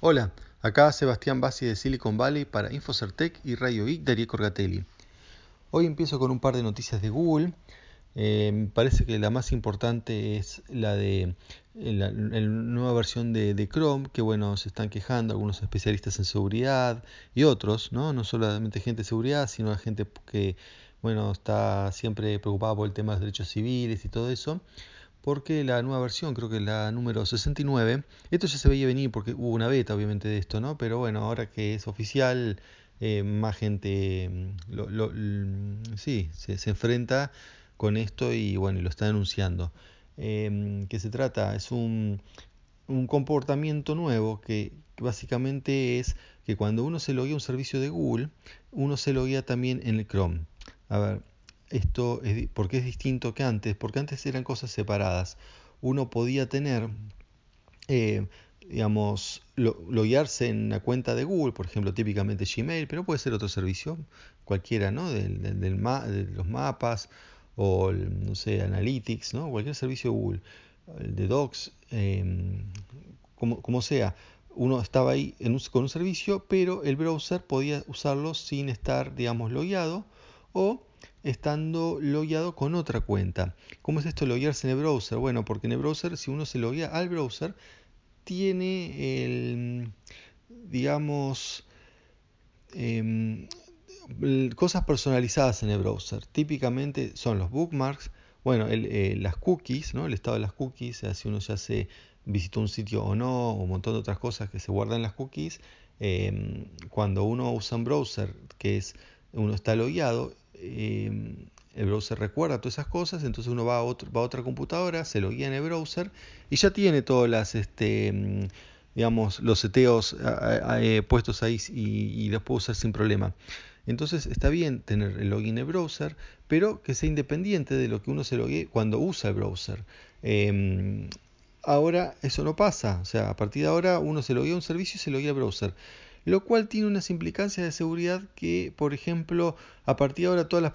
Hola, acá Sebastián Bassi de Silicon Valley para Infocertec y Radio Geek Darío Corgatelli. Hoy empiezo con un par de noticias de Google. Eh, me parece que la más importante es la de eh, la, nueva versión de, de, Chrome, que bueno, se están quejando algunos especialistas en seguridad y otros, ¿no? No solamente gente de seguridad, sino gente que bueno, está siempre preocupada por el tema de los derechos civiles y todo eso porque la nueva versión, creo que la número 69, esto ya se veía venir porque hubo una beta obviamente de esto, ¿no? Pero bueno, ahora que es oficial, eh, más gente mm, lo, sí, se, enfrenta con esto y bueno, lo está denunciando. Eh, ¿Qué se trata? Es un comportamiento nuevo que, básicamente es que cuando uno se loguea un servicio de Google, uno se loguea también en el Chrome. A ver, esto es, porque es distinto que antes, porque antes eran cosas separadas. Uno podía tener, eh, digamos, loguearse en una cuenta de Google, por ejemplo, típicamente Gmail, pero puede ser otro servicio, cualquiera, ¿no? Del, del, de los mapas o, no sé, Analytics, ¿no? Cualquier servicio de Google, el de Docs, em, como, como sea uno estaba ahí en con un servicio, pero el browser podía usarlo sin estar, digamos, logueado o estando logueado con otra cuenta. ¿Cómo es esto loguearse en el browser? Bueno, porque en el browser, si uno se loguea al browser, tiene el, digamos, em, cosas personalizadas en el browser. Típicamente son los bookmarks, bueno, eh, las cookies, ¿no? El estado de las cookies, si uno ya se visitó un sitio o no, o un montón de otras cosas que se guardan en las cookies. Em, cuando uno usa un browser que es uno está logueado, Em, el browser recuerda todas esas cosas, entonces uno va a, a otra computadora, se loguea en el browser y ya tiene todas las, este, digamos, los seteos eh, puestos ahí y, los puede usar sin problema. Entonces está bien tener el login en el browser, pero que sea independiente de lo que uno se loguee cuando usa el browser. Em, ahora eso no pasa, o sea, a partir de ahora uno se loguea un servicio y se loguea el browser lo cual tiene unas implicancias de seguridad que, por ejemplo, a partir de ahora todas las,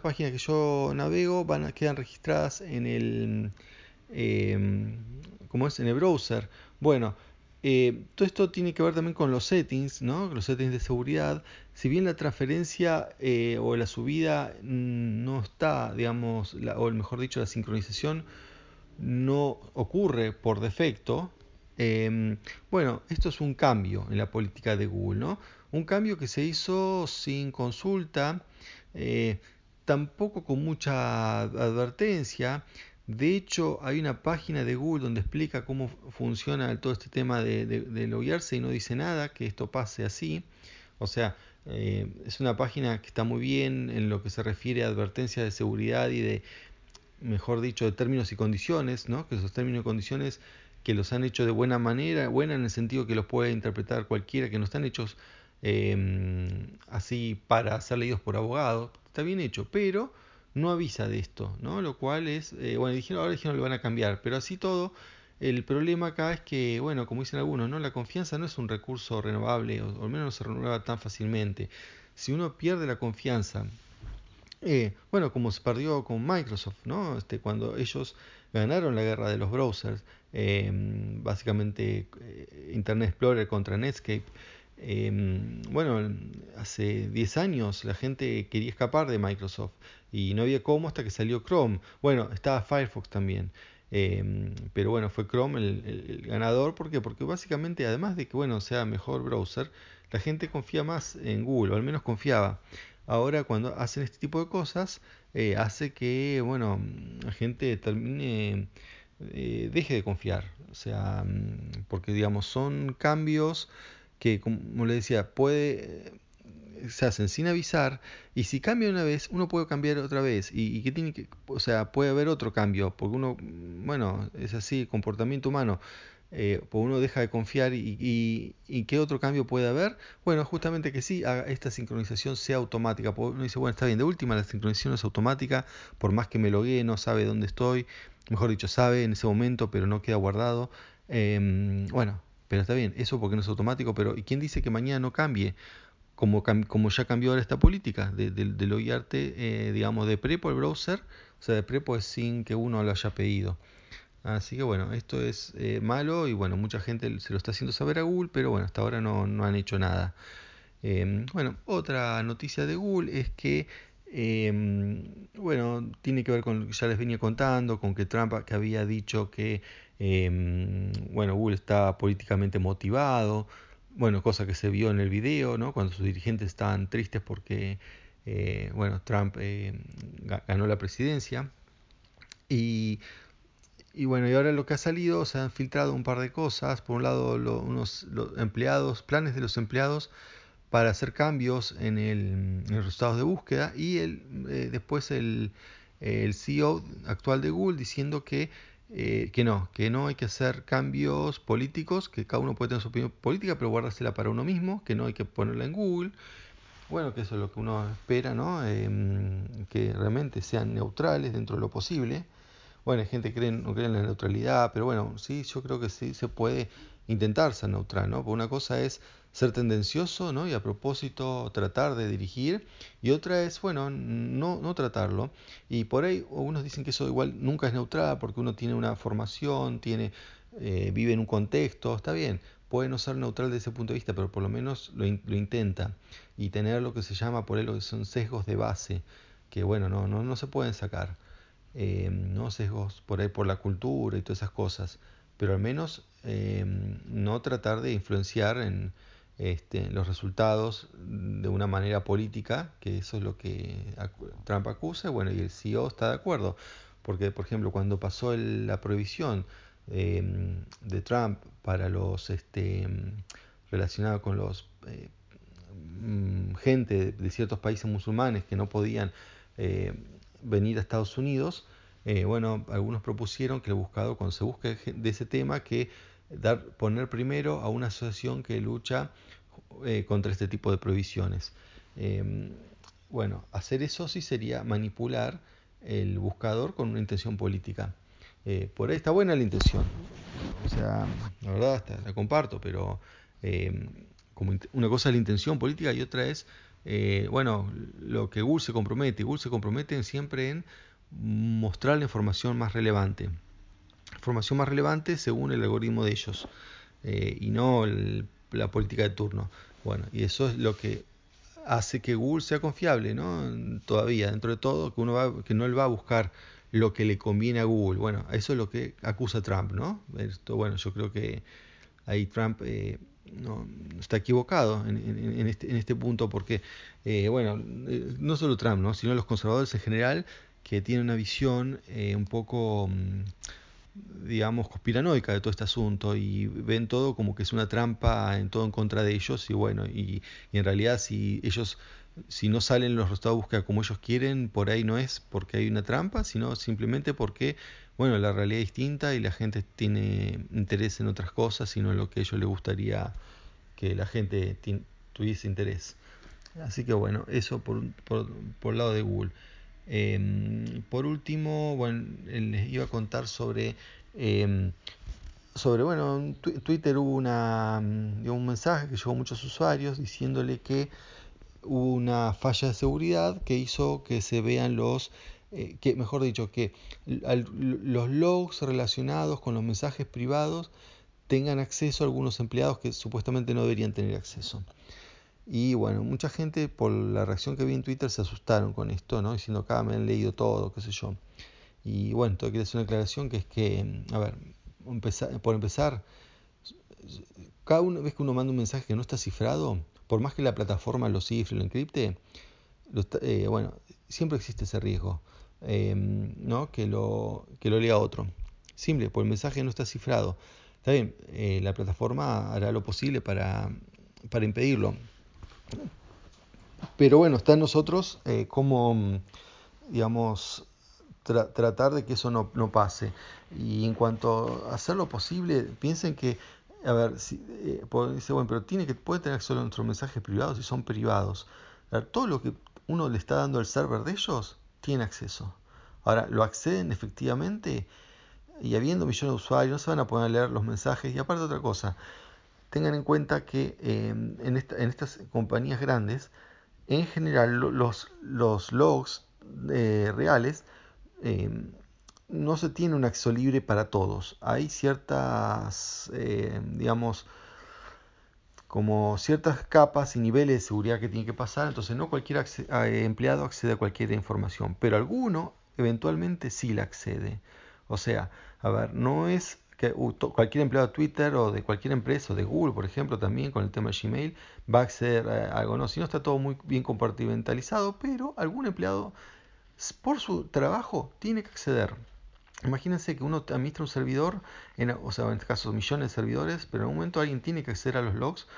páginas que yo navego van a, quedan registradas en el, em, como es? en el browser. Bueno, eh, todo esto tiene que ver también con los settings, ¿no? los settings de seguridad. Si bien la transferencia eh, o la subida no está, digamos, o mejor dicho, la sincronización no ocurre por defecto, Em, bueno, esto es un cambio en la política de Google, ¿no? Un cambio que se hizo sin consulta, eh, tampoco con mucha advertencia. De hecho, hay una página de Google donde explica cómo funciona todo este tema de, de, loguearse y no dice nada que esto pase así. O sea, eh, es una página que está muy bien en lo que se refiere a advertencias de seguridad y de, mejor dicho, de términos y condiciones, ¿no? Que esos términos y condiciones que los han hecho de buena manera, buena en el sentido que los puede interpretar cualquiera, que no están hechos em, así para ser leídos por abogados, está bien hecho, pero no avisa de esto, ¿no? Lo cual es, eh, bueno, dijeron, ahora dijeron lo van a cambiar, pero así todo, el problema acá es que, bueno, como dicen algunos, ¿no? La confianza no es un recurso renovable, o, al menos no se renueva tan fácilmente. Si uno pierde la confianza, eh, bueno, como se perdió con Microsoft, ¿no? Este, cuando ellos ganaron la guerra de los browsers, em, básicamente eh, Internet Explorer contra Netscape. Em, bueno, hace 10 años la gente quería escapar de Microsoft y no había cómo hasta que salió Chrome. Bueno, estaba Firefox también. Em, pero bueno, fue Chrome el, ganador. ¿Por qué? Porque básicamente, además de que bueno, sea mejor browser, la gente confía más en Google, o al menos confiaba. Ahora cuando hacen este tipo de cosas, eh, hace que, bueno, la gente termine, eh, deje de confiar. O sea, mm, porque digamos, son cambios que, como le decía, puede se hacen sin avisar y si cambia una vez uno puede cambiar otra vez y, que tiene que o sea puede haber otro cambio porque uno bueno es así comportamiento humano eh, pues uno deja de confiar y, y, qué otro cambio puede haber. Bueno, justamente que sí, esta sincronización sea automática. uno dice, bueno, está bien, de última la sincronización es automática, por más que me loguee, no sabe dónde estoy, mejor dicho, sabe en ese momento, pero no queda guardado. Em, bueno, pero está bien, eso porque no es automático, pero ¿y quién dice que mañana no cambie? Como, como ya cambió ahora esta política de, de, loguearte, eh, digamos, de prepo el browser, o sea, de prepo es sin que uno lo haya pedido. Así que bueno, esto es eh, malo y bueno, mucha gente se lo está haciendo saber a Google, pero bueno, hasta ahora no, no han hecho nada. Em, bueno, otra noticia de Google es que, em, bueno, tiene que ver con lo que ya les venía contando, con que Trump que había dicho que, em, bueno, Google está políticamente motivado, bueno, cosa que se vio en el video, ¿no? Cuando sus dirigentes estaban tristes porque, eh, bueno, Trump ganó la presidencia. Y y bueno, y ahora lo que ha salido, se han filtrado un par de cosas. Por un lado, unos empleados, planes de los empleados para hacer cambios en, el, en los resultados de búsqueda y el, eh, después el, el, CEO actual de Google diciendo que, eh, que no, que no hay que hacer cambios políticos, que cada uno puede tener su opinión política, pero guardársela para uno mismo, que no hay que ponerla en Google. Bueno, que eso es lo que uno espera, ¿no? Em, que realmente sean neutrales dentro de lo posible. Bueno, hay gente que cree, no cree en la neutralidad, pero bueno, sí, yo creo que sí se puede intentar ser neutral, ¿no? Porque una cosa es ser tendencioso, ¿no? Y a propósito tratar de dirigir, y otra es, bueno, no, no tratarlo. Y por ahí algunos dicen que eso igual nunca es neutral porque uno tiene una formación, tiene, eh, vive en un contexto, está bien, puede no ser neutral desde ese punto de vista, pero por lo menos lo, lo intenta. Y tener lo que se llama por ahí lo que son sesgos de base, que bueno, no, no, no se pueden sacar. Eh, no sesgos por ahí por la cultura y todas esas cosas, pero al menos eh, no tratar de influenciar en este, los resultados de una manera política, que eso es lo que Trump acusa, bueno, y el CEO está de acuerdo, porque por ejemplo cuando pasó la prohibición eh, de Trump para los este, relacionados con los mm, gente de ciertos países musulmanes que no podían venir a Estados Unidos, eh, bueno, algunos propusieron que el buscador, cuando se busque de ese tema, que dar, poner primero a una asociación que lucha eh, contra este tipo de prohibiciones. Em, bueno, hacer eso sí sería manipular el buscador con una intención política. Eh, por ahí está buena la intención. O sea, la verdad la comparto, pero em, como una cosa es la intención política y otra es eh, bueno, lo que Google se compromete, Google se compromete siempre en mostrar la información más relevante. Información más relevante según el algoritmo de ellos eh, y no la política de turno. Bueno, y eso es lo que hace que Google sea confiable, ¿no? Todavía, dentro de todo, que uno va, que no él va a buscar lo que le conviene a Google. Bueno, eso es lo que acusa Trump, ¿no? Esto, bueno, yo creo que ahí Trump eh, no, está equivocado en, este, en este, punto porque, eh, bueno, eh, no solo Trump, ¿no? sino los conservadores en general que tienen una visión eh, un poco, mm, digamos, conspiranoica de todo este asunto y ven todo como que es una trampa en todo en contra de ellos y bueno, y, y en realidad si ellos si no salen los resultados de búsqueda como ellos quieren, por ahí no es porque hay una trampa, sino simplemente porque bueno, la realidad es distinta y la gente tiene interés en otras cosas, sino en lo que ellos les gustaría que la gente tuviese interés. Así que bueno, eso por, por, por el lado de Google. Em, por último, bueno, les iba a contar sobre, em, sobre bueno, en Twitter hubo una, un mensaje que llegó a muchos usuarios diciéndole que hubo una falla de seguridad que hizo que se vean los eh, que mejor dicho, que los logs relacionados con los mensajes privados tengan acceso a algunos empleados que supuestamente no deberían tener acceso. Y bueno, mucha gente por la reacción que vi en Twitter se asustaron con esto, ¿no? Diciendo, acá me han leído todo, qué sé yo. Y bueno, tengo que hacer una aclaración que es que, a ver, por empezar, cada vez que uno manda un mensaje que no está cifrado, por más que la plataforma lo cifre, lo encripte, eh, bueno, siempre existe ese riesgo. Em, ¿no? que, lo, que lo lea otro. Simple, pues el mensaje no está cifrado. Está bien, eh, la plataforma hará lo posible para, para impedirlo. Pero bueno, está en nosotros eh, como, digamos, tratar de que eso no, pase. Y en cuanto a hacer lo posible, piensen que, a ver, si, eh, dice, bueno, pero tiene que, puede tener solo nuestros mensajes privados y son privados. todo lo que uno le está dando al server de ellos tiene acceso. Ahora, lo acceden efectivamente y habiendo millones de usuarios, no se van a poder leer los mensajes. Y aparte otra cosa, tengan en cuenta que eh, en, estas compañías grandes, en general los, logs eh, reales eh, no se tiene un acceso libre para todos. Hay ciertas, eh, digamos, como ciertas capas y niveles de seguridad que tiene que pasar, entonces no cualquier empleado accede a cualquier información, pero alguno eventualmente sí la accede. O sea, a ver, no es que cualquier empleado de Twitter o de cualquier empresa, o de Google, por ejemplo, también con el tema de Gmail, va a acceder a algo, no, si no está todo muy bien compartimentalizado, pero algún empleado por su trabajo tiene que acceder. Imagínense que uno administra un servidor, en, o sea, en este caso millones de servidores, pero en un momento alguien tiene que acceder a los logs,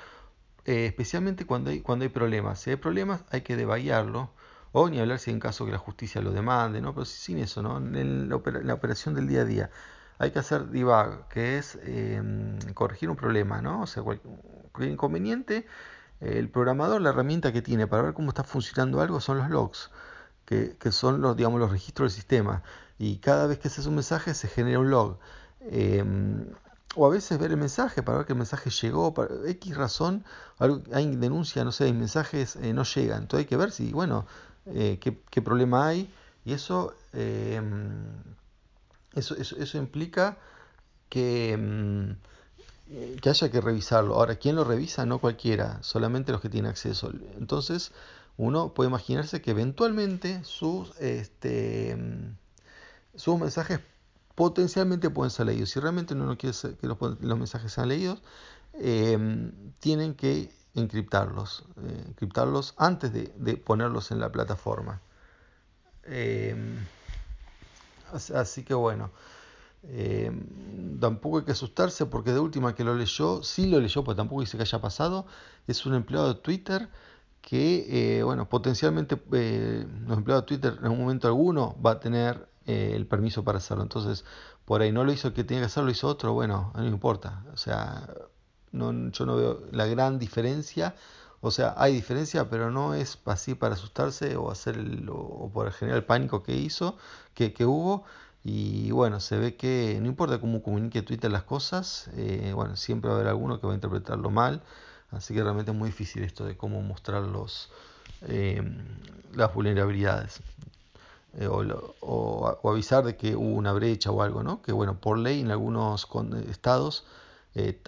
eh, especialmente cuando hay, cuando hay problemas. Si hay problemas hay que debaguearlo, o ni hablar si en caso que la justicia lo demande, ¿no? pero sin eso, ¿no? en, la, operación del día a día. Hay que hacer debug, que es em, corregir un problema, ¿no? O sea, cualquier inconveniente, el programador, la herramienta que tiene para ver cómo está funcionando algo son los logs, que, son los, digamos, los registros del sistema y cada vez que se hace un mensaje se genera un log. Em, o a veces ver el mensaje para ver que el mensaje llegó, por X razón, hay denuncia, no sé, hay mensajes eh, no llegan. Entonces hay que ver si, bueno, eh, qué, problema hay. Y eso, eso, eso, implica que, em, que haya que revisarlo. Ahora, ¿quién lo revisa? No cualquiera, solamente los que tienen acceso. Entonces, uno puede imaginarse que eventualmente sus... Este, sus mensajes potencialmente pueden ser leídos. Si realmente uno no quiere que los, mensajes sean leídos, em, tienen que encriptarlos, eh, encriptarlos antes de, ponerlos en la plataforma. Em, así que bueno, em, tampoco hay que asustarse porque de última que lo leyó, sí lo leyó, pero tampoco dice que haya pasado, es un empleado de Twitter que, eh, bueno, potencialmente eh, los empleados de Twitter en un momento alguno va a tener eh, el permiso para hacerlo. Entonces, por ahí no lo hizo que tenía que hacerlo, lo hizo otro, bueno, no importa. O sea, no, yo no veo la gran diferencia. O sea, hay diferencia, pero no es así para asustarse o hacer el, o por generar el pánico que hizo, que, hubo. Y bueno, se ve que no importa cómo comunique Twitter las cosas, eh, bueno, siempre va a haber alguno que va a interpretarlo mal. Así que realmente es muy difícil esto de cómo mostrar los, eh, las vulnerabilidades. Eh, o, avisar de que hubo una brecha o algo, ¿no? Que bueno, por ley en algunos estados eh,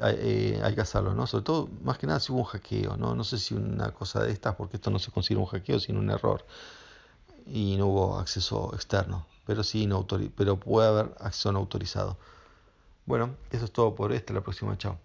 eh, hay que hacerlo, ¿no? Sobre todo, más que nada si hubo un hackeo, ¿no? No sé si una cosa de estas, porque esto no se considera un hackeo, sino un error y no hubo acceso externo, pero sí no pero puede haber acceso no autorizado. Bueno, eso es todo por esta, la próxima, chao.